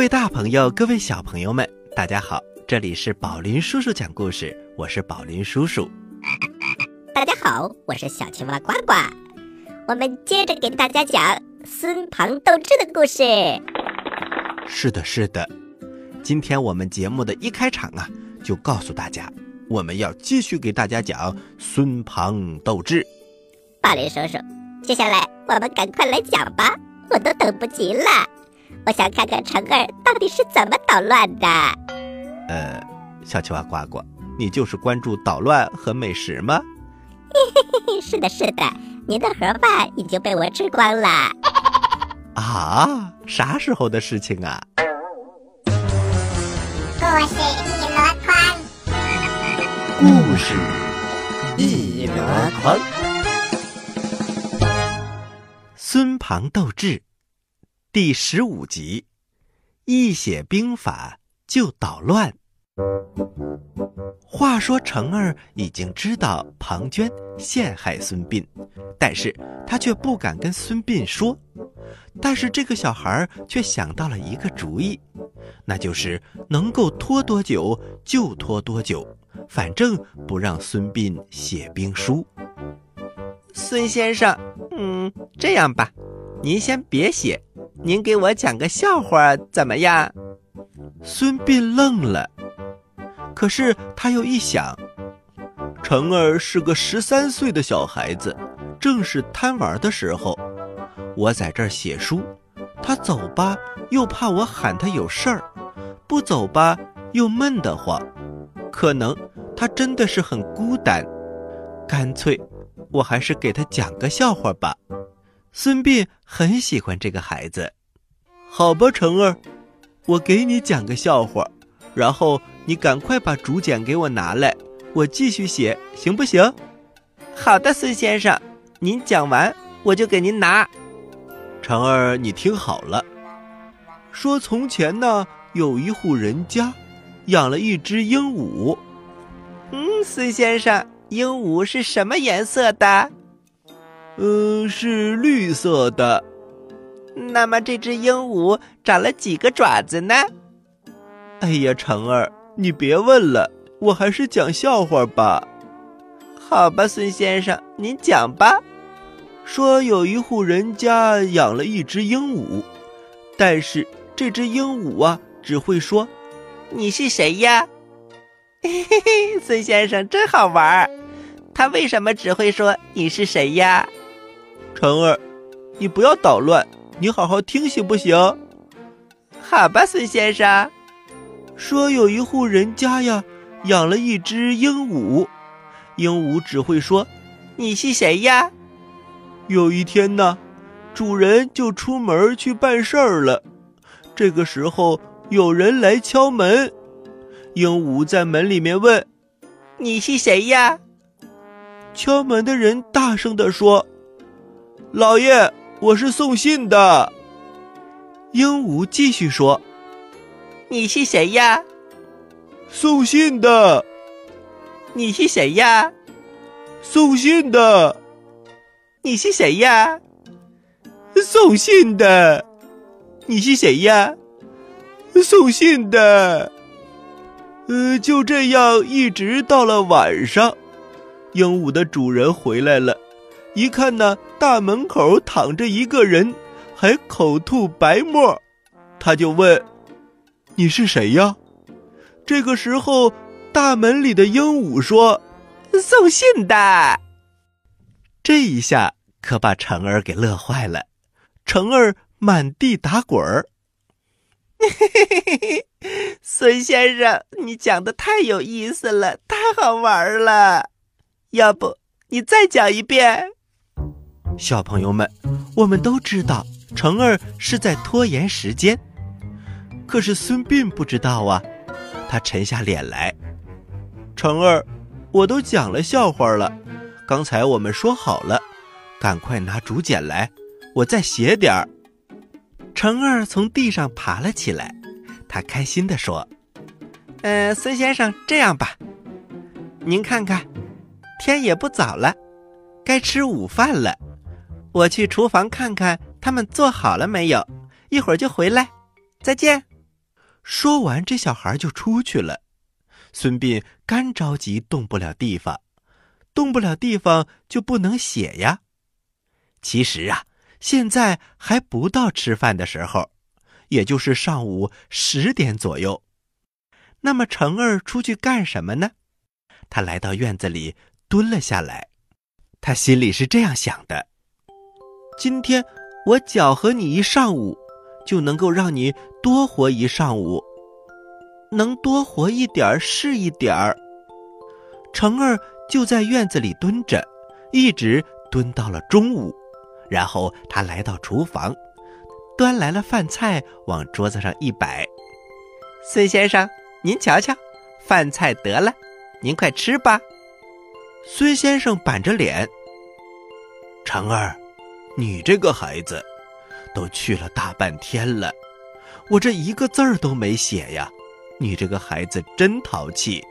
各位大朋友，各位小朋友们，大家好！这里是宝林叔叔讲故事，我是宝林叔叔。大家好，我是小青蛙呱呱。我们接着给大家讲孙庞斗智的故事。是的，是的。今天我们节目的一开场啊，就告诉大家，我们要继续给大家讲孙庞斗智。宝林叔叔，接下来我们赶快来讲吧，我都等不及了。我想看看成儿到底是怎么捣乱的。呃，小青蛙呱呱，你就是关注捣乱和美食吗？是的，是的，您的盒饭已经被我吃光了。啊，啥时候的事情啊？故事一箩筐，故事一箩筐。孙庞斗智。第十五集，一写兵法就捣乱。话说成儿已经知道庞涓陷害孙膑，但是他却不敢跟孙膑说。但是这个小孩却想到了一个主意，那就是能够拖多久就拖多久，反正不让孙膑写兵书。孙先生，嗯，这样吧，您先别写。您给我讲个笑话怎么样？孙膑愣了，可是他又一想，成儿是个十三岁的小孩子，正是贪玩的时候。我在这儿写书，他走吧又怕我喊他有事儿，不走吧又闷得慌，可能他真的是很孤单。干脆，我还是给他讲个笑话吧。孙膑很喜欢这个孩子，好吧，成儿，我给你讲个笑话，然后你赶快把竹简给我拿来，我继续写，行不行？好的，孙先生，您讲完我就给您拿。成儿，你听好了，说从前呢，有一户人家，养了一只鹦鹉。嗯，孙先生，鹦鹉是什么颜色的？嗯，是绿色的。那么这只鹦鹉长了几个爪子呢？哎呀，成儿，你别问了，我还是讲笑话吧。好吧，孙先生，您讲吧。说有一户人家养了一只鹦鹉，但是这只鹦鹉啊，只会说：“你是谁呀？”嘿嘿嘿，孙先生真好玩。他为什么只会说“你是谁呀”？成儿，你不要捣乱，你好好听行不行？好吧，孙先生。说有一户人家呀，养了一只鹦鹉，鹦鹉只会说：“你是谁呀？”有一天呢，主人就出门去办事儿了。这个时候有人来敲门，鹦鹉在门里面问：“你是谁呀？”敲门的人大声地说。老爷，我是送信的。鹦鹉继续说：“你是谁呀？”送信的。你是谁呀？送信的。你是谁呀？送信的。你是谁呀？送信的。呃，就这样一直到了晚上，鹦鹉的主人回来了。一看呢，大门口躺着一个人，还口吐白沫，他就问：“你是谁呀？”这个时候，大门里的鹦鹉说：“送信的。”这一下可把成儿给乐坏了，成儿满地打滚儿。孙先生，你讲的太有意思了，太好玩了，要不你再讲一遍？小朋友们，我们都知道成儿是在拖延时间，可是孙膑不知道啊。他沉下脸来：“成儿，我都讲了笑话了，刚才我们说好了，赶快拿竹简来，我再写点儿。”成儿从地上爬了起来，他开心地说：“嗯，孙先生，这样吧，您看看，天也不早了，该吃午饭了。”我去厨房看看他们做好了没有，一会儿就回来。再见。说完，这小孩就出去了。孙膑干着急，动不了地方，动不了地方就不能写呀。其实啊，现在还不到吃饭的时候，也就是上午十点左右。那么成儿出去干什么呢？他来到院子里蹲了下来，他心里是这样想的：今天我搅和你一上午，就能够让你多活一上午，能多活一点儿是一点儿。成儿就在院子里蹲着，一直蹲到了中午，然后他来到厨房，端来了饭菜往桌子上一摆，孙先生。您瞧瞧，饭菜得了，您快吃吧。孙先生板着脸：“成儿，你这个孩子，都去了大半天了，我这一个字儿都没写呀。你这个孩子真淘气。”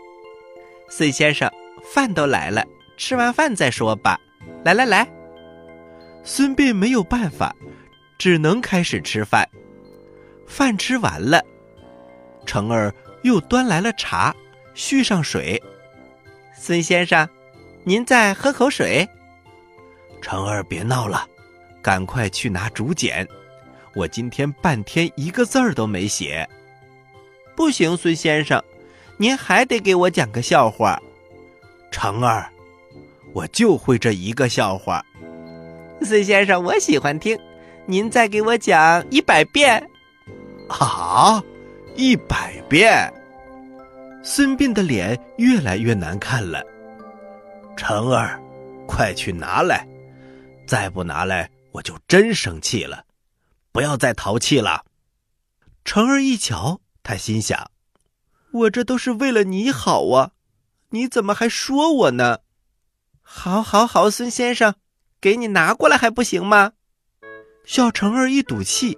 孙先生，饭都来了，吃完饭再说吧。来来来，孙膑没有办法，只能开始吃饭。饭吃完了，成儿。又端来了茶，续上水。孙先生，您再喝口水。成儿，别闹了，赶快去拿竹简。我今天半天一个字儿都没写。不行，孙先生，您还得给我讲个笑话。成儿，我就会这一个笑话。孙先生，我喜欢听，您再给我讲一百遍。好。一百遍，孙膑的脸越来越难看了。成儿，快去拿来！再不拿来，我就真生气了。不要再淘气了。成儿一瞧，他心想：我这都是为了你好啊，你怎么还说我呢？好，好，好，孙先生，给你拿过来还不行吗？小成儿一赌气，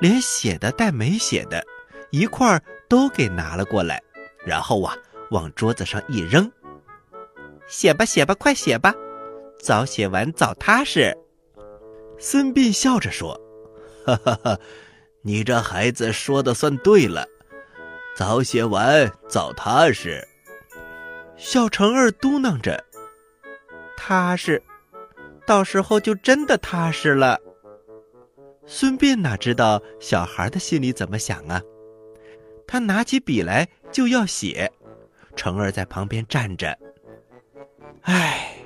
连写的带没写的。一块儿都给拿了过来，然后啊，往桌子上一扔。写吧，写吧，快写吧，早写完早踏实。孙膑笑着说：“哈哈哈，你这孩子说的算对了，早写完早踏实。”小成儿嘟囔着：“踏实，到时候就真的踏实了。”孙膑哪知道小孩的心里怎么想啊？他拿起笔来就要写，成儿在旁边站着。唉，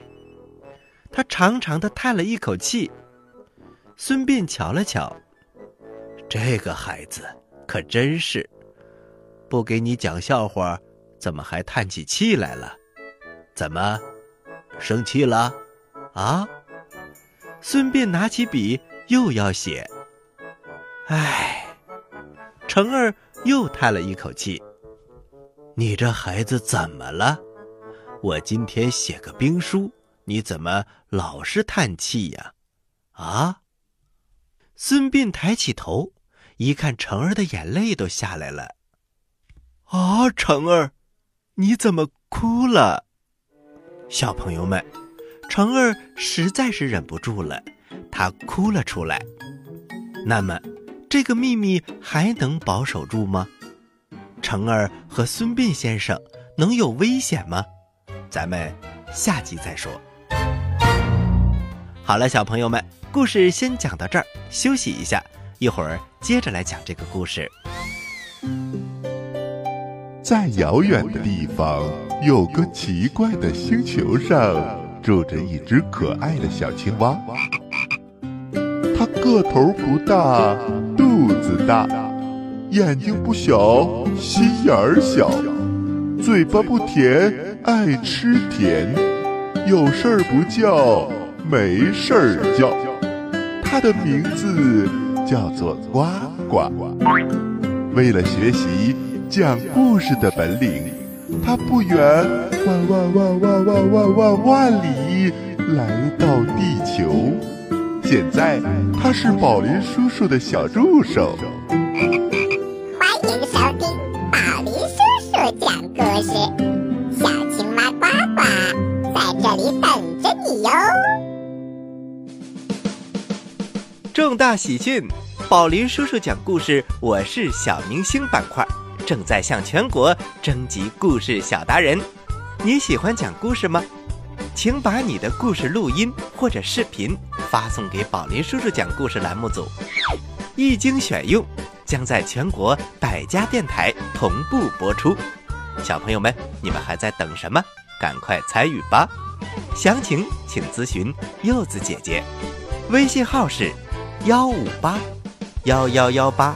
他长长的叹了一口气。孙膑瞧了瞧，这个孩子可真是，不给你讲笑话，怎么还叹起气来了？怎么，生气了？啊？孙膑拿起笔又要写。唉，成儿。又叹了一口气。你这孩子怎么了？我今天写个兵书，你怎么老是叹气呀？啊！孙膑抬起头，一看成儿的眼泪都下来了。啊，成儿，你怎么哭了？小朋友们，成儿实在是忍不住了，他哭了出来。那么。这个秘密还能保守住吗？成儿和孙膑先生能有危险吗？咱们下集再说。好了，小朋友们，故事先讲到这儿，休息一下，一会儿接着来讲这个故事。在遥远的地方，有个奇怪的星球上，住着一只可爱的小青蛙。它个头不大。肚子大，眼睛不小，心眼儿小，嘴巴不甜，爱吃甜，有事儿不叫，没事儿叫。它的名字叫做呱呱。为了学习讲故事的本领，它不远万万万万万万万万里来到地球。现在他是宝林叔叔的小助手。重大喜讯！宝林叔叔讲故事，我是小明星板块，正在向全国征集故事小达人。你喜欢讲故事吗？请把你的故事录音或者视频发送给宝林叔叔讲故事栏目组，一经选用，将在全国百家电台同步播出。小朋友们，你们还在等什么？赶快参与吧！详情请咨询柚子姐姐，微信号是幺五八幺幺幺八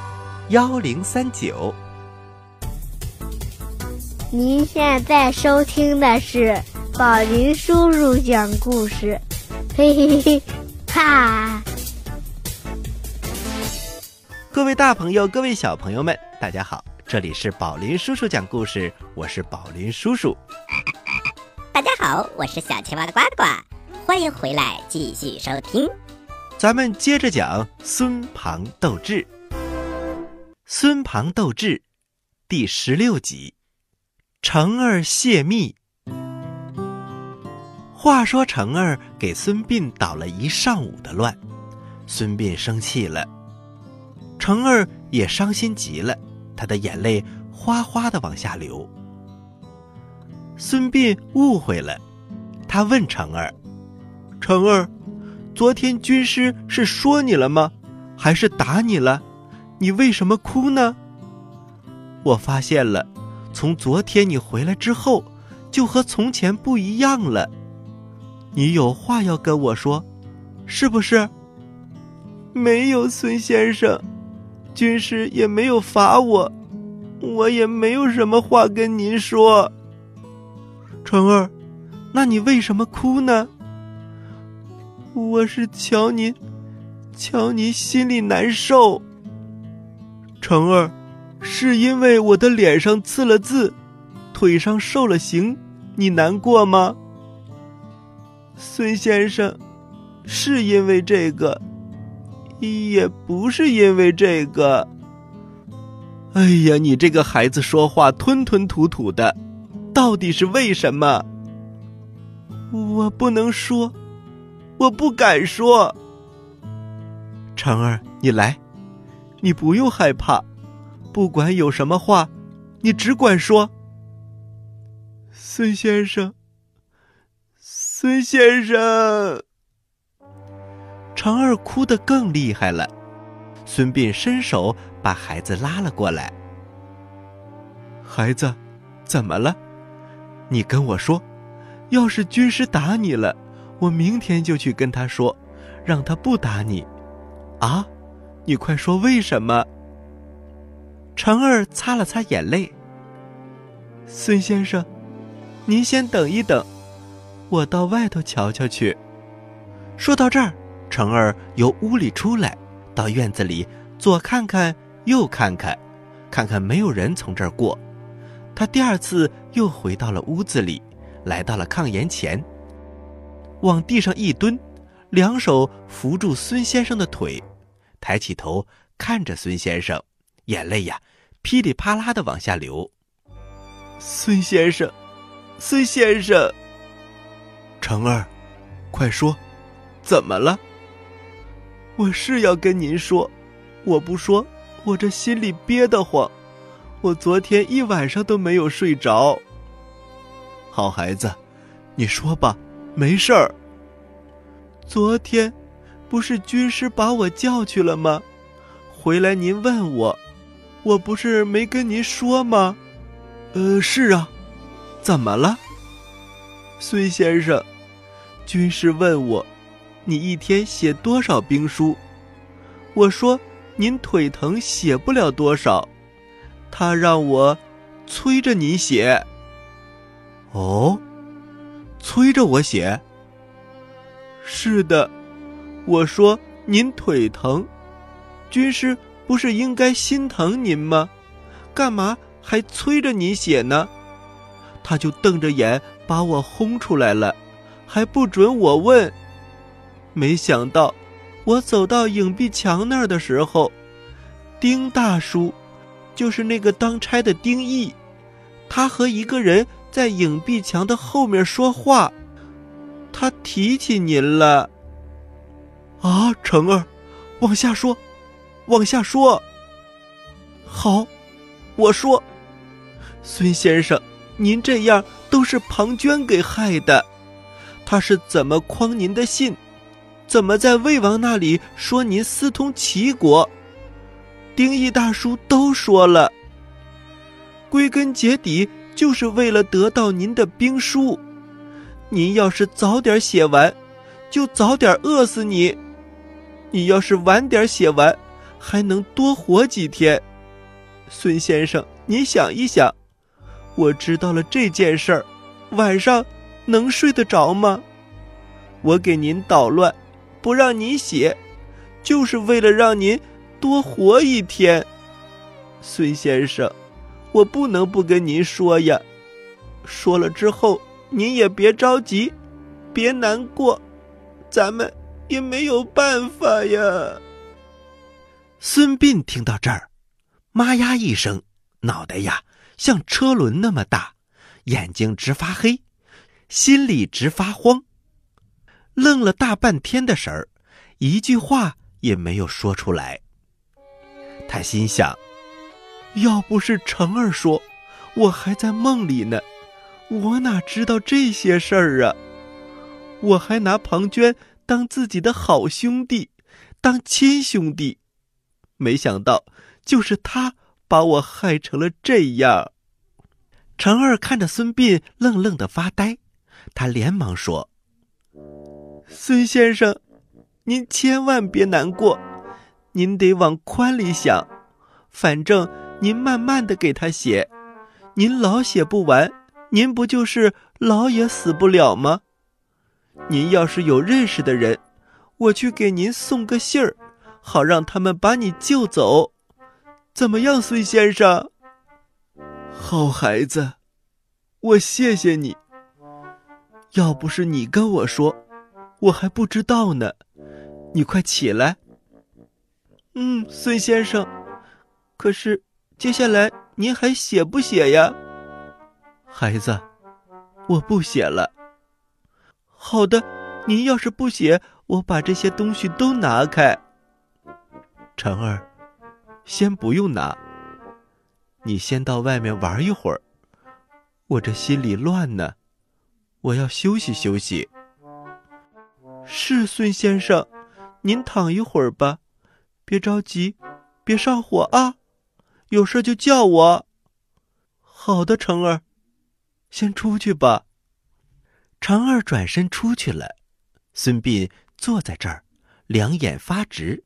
幺零三九。您现在收听的是宝林叔叔讲故事，嘿嘿嘿，哈！各位大朋友，各位小朋友们，大家好，这里是宝林叔叔讲故事，我是宝林叔叔。大家好，我是小青蛙呱呱，欢迎回来继续收听。咱们接着讲孙庞斗智。孙庞斗智第十六集，成儿泄密。话说成儿给孙膑捣了一上午的乱，孙膑生气了，成儿也伤心极了，他的眼泪哗哗的往下流。孙膑误会了，他问成儿：“成儿，昨天军师是说你了吗？还是打你了？你为什么哭呢？”我发现了，从昨天你回来之后，就和从前不一样了。你有话要跟我说，是不是？没有，孙先生，军师也没有罚我，我也没有什么话跟您说。成儿，那你为什么哭呢？我是瞧您，瞧您心里难受。成儿，是因为我的脸上刺了字，腿上受了刑，你难过吗？孙先生，是因为这个，也不是因为这个。哎呀，你这个孩子说话吞吞吐吐的。到底是为什么？我不能说，我不敢说。成儿，你来，你不用害怕，不管有什么话，你只管说。孙先生，孙先生，成儿哭得更厉害了。孙膑伸手把孩子拉了过来。孩子，怎么了？你跟我说，要是军师打你了，我明天就去跟他说，让他不打你。啊，你快说为什么？成儿擦了擦眼泪。孙先生，您先等一等，我到外头瞧瞧去。说到这儿，成儿由屋里出来，到院子里左看看，右看看，看看没有人从这儿过。他第二次又回到了屋子里，来到了炕沿前，往地上一蹲，两手扶住孙先生的腿，抬起头看着孙先生，眼泪呀噼里啪啦的往下流。孙先生，孙先生，成儿，快说，怎么了？我是要跟您说，我不说，我这心里憋得慌。我昨天一晚上都没有睡着。好孩子，你说吧，没事儿。昨天，不是军师把我叫去了吗？回来您问我，我不是没跟您说吗？呃，是啊，怎么了？孙先生，军师问我，你一天写多少兵书？我说您腿疼，写不了多少。他让我催着你写。哦，催着我写。是的，我说您腿疼，军师不是应该心疼您吗？干嘛还催着你写呢？他就瞪着眼把我轰出来了，还不准我问。没想到，我走到影壁墙那儿的时候，丁大叔。就是那个当差的丁义，他和一个人在影壁墙的后面说话，他提起您了。啊，成儿，往下说，往下说。好，我说，孙先生，您这样都是庞涓给害的。他是怎么诓您的信？怎么在魏王那里说您私通齐国？丁义大叔都说了。归根结底，就是为了得到您的兵书。您要是早点写完，就早点饿死你；你要是晚点写完，还能多活几天。孙先生，您想一想，我知道了这件事儿，晚上能睡得着吗？我给您捣乱，不让您写，就是为了让您多活一天。孙先生，我不能不跟您说呀。说了之后，您也别着急，别难过，咱们也没有办法呀。孙膑听到这儿。妈呀一声，脑袋呀像车轮那么大，眼睛直发黑，心里直发慌，愣了大半天的神儿，一句话也没有说出来。他心想：要不是成儿说，我还在梦里呢，我哪知道这些事儿啊？我还拿庞涓当自己的好兄弟，当亲兄弟，没想到。就是他把我害成了这样。程儿看着孙膑愣愣的发呆，他连忙说：“孙先生，您千万别难过，您得往宽里想。反正您慢慢的给他写，您老写不完，您不就是老也死不了吗？您要是有认识的人，我去给您送个信儿，好让他们把你救走。”怎么样，孙先生？好孩子，我谢谢你。要不是你跟我说，我还不知道呢。你快起来。嗯，孙先生。可是接下来您还写不写呀？孩子，我不写了。好的，您要是不写，我把这些东西都拿开。晨儿。先不用拿，你先到外面玩一会儿。我这心里乱呢，我要休息休息。是孙先生，您躺一会儿吧，别着急，别上火啊。有事就叫我。好的，成儿，先出去吧。成儿转身出去了，孙膑坐在这儿，两眼发直，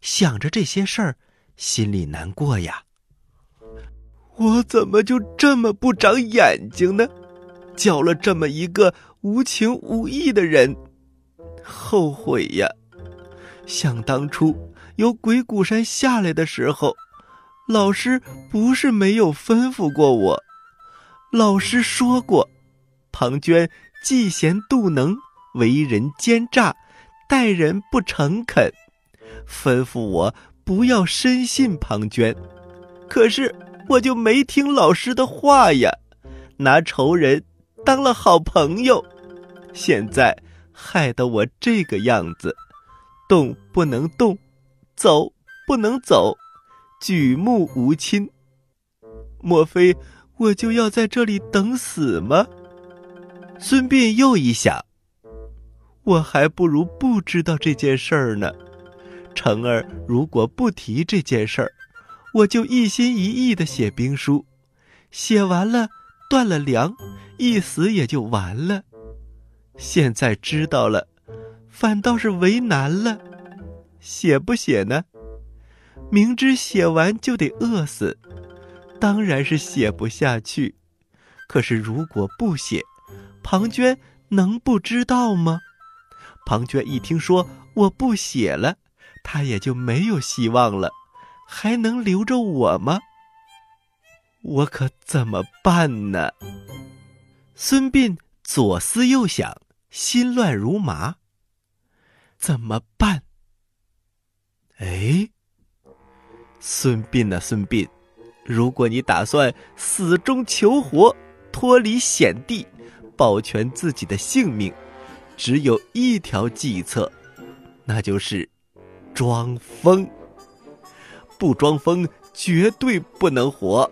想着这些事儿。心里难过呀！我怎么就这么不长眼睛呢？交了这么一个无情无义的人，后悔呀！想当初由鬼谷山下来的时候，老师不是没有吩咐过我。老师说过，庞涓嫉贤妒能，为人奸诈，待人不诚恳，吩咐我。不要深信庞涓，可是我就没听老师的话呀，拿仇人当了好朋友，现在害得我这个样子，动不能动，走不能走，举目无亲，莫非我就要在这里等死吗？孙膑又一想，我还不如不知道这件事儿呢。成儿如果不提这件事儿，我就一心一意的写兵书，写完了断了粮，一死也就完了。现在知道了，反倒是为难了。写不写呢？明知写完就得饿死，当然是写不下去。可是如果不写，庞涓能不知道吗？庞涓一听说我不写了。他也就没有希望了，还能留着我吗？我可怎么办呢？孙膑左思右想，心乱如麻。怎么办？哎，孙膑呐，孙膑，如果你打算死中求活，脱离险地，保全自己的性命，只有一条计策，那就是。装疯，不装疯绝对不能活。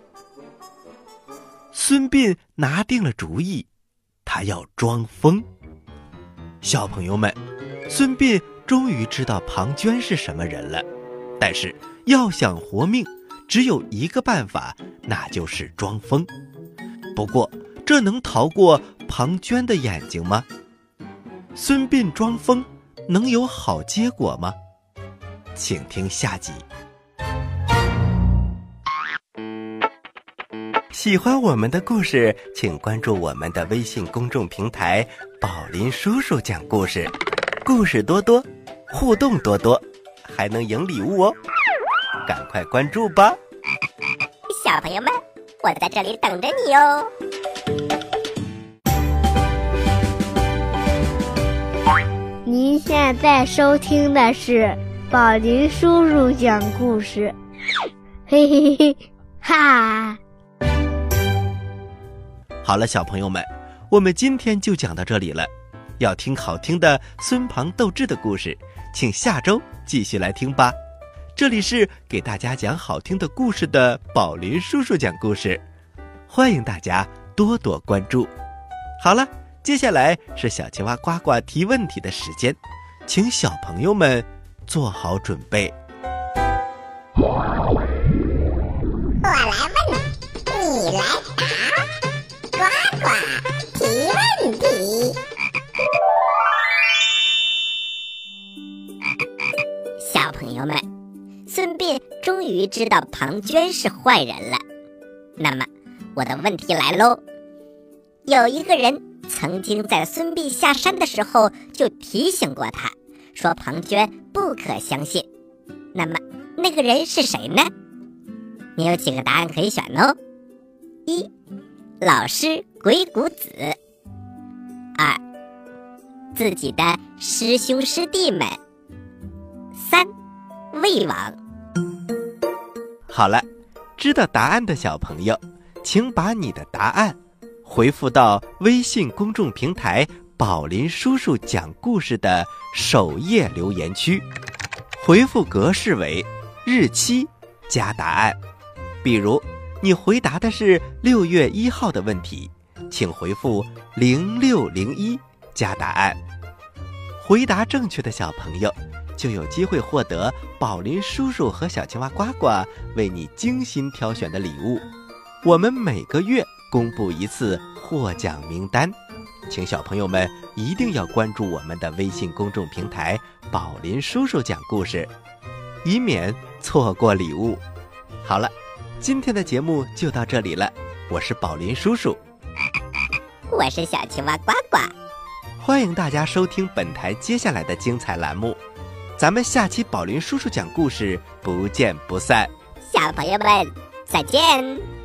孙膑拿定了主意，他要装疯。小朋友们，孙膑终于知道庞涓是什么人了，但是要想活命，只有一个办法，那就是装疯。不过，这能逃过庞涓的眼睛吗？孙膑装疯能有好结果吗？请听下集。喜欢我们的故事，请关注我们的微信公众平台“宝林叔叔讲故事”，故事多多，互动多多，还能赢礼物哦！赶快关注吧，小朋友们，我在这里等着你哦。您现在收听的是宝林叔叔讲故事，嘿嘿嘿，哈！好了，小朋友们，我们今天就讲到这里了。要听好听的孙庞斗智的故事，请下周继续来听吧。这里是给大家讲好听的故事的宝林叔叔讲故事，欢迎大家多多关注。好了。接下来是小青蛙呱呱提问题的时间，请小朋友们做好准备。我来问，你来答，呱呱提问题。小朋友们，终于知道庞涓是坏人了。那么，我的问题来喽，有一个人。曾经在孙膑下山的时候就提醒过他，说庞涓不可相信。那么那个人是谁呢？你有几个答案可以选哦：一，老师鬼谷子；二，自己的师兄师弟们；三，魏王。好了，知道答案的小朋友，请把你的答案。回复到微信公众平台“宝林叔叔讲故事”的首页留言区，回复格式为日期加答案。比如，你回答的是六月一号的问题，请回复零六零一加答案。回答正确的小朋友就有机会获得宝林叔叔和小青蛙呱呱为你精心挑选的礼物。我们每个月。公布一次获奖名单，请小朋友们一定要关注我们的微信公众平台“宝林叔叔讲故事”，以免错过礼物。好了，今天的节目就到这里了，我是宝林叔叔，我是小青蛙呱呱，欢迎大家收听本台接下来的精彩栏目，咱们下期宝林叔叔讲故事不见不散。小朋友们再见。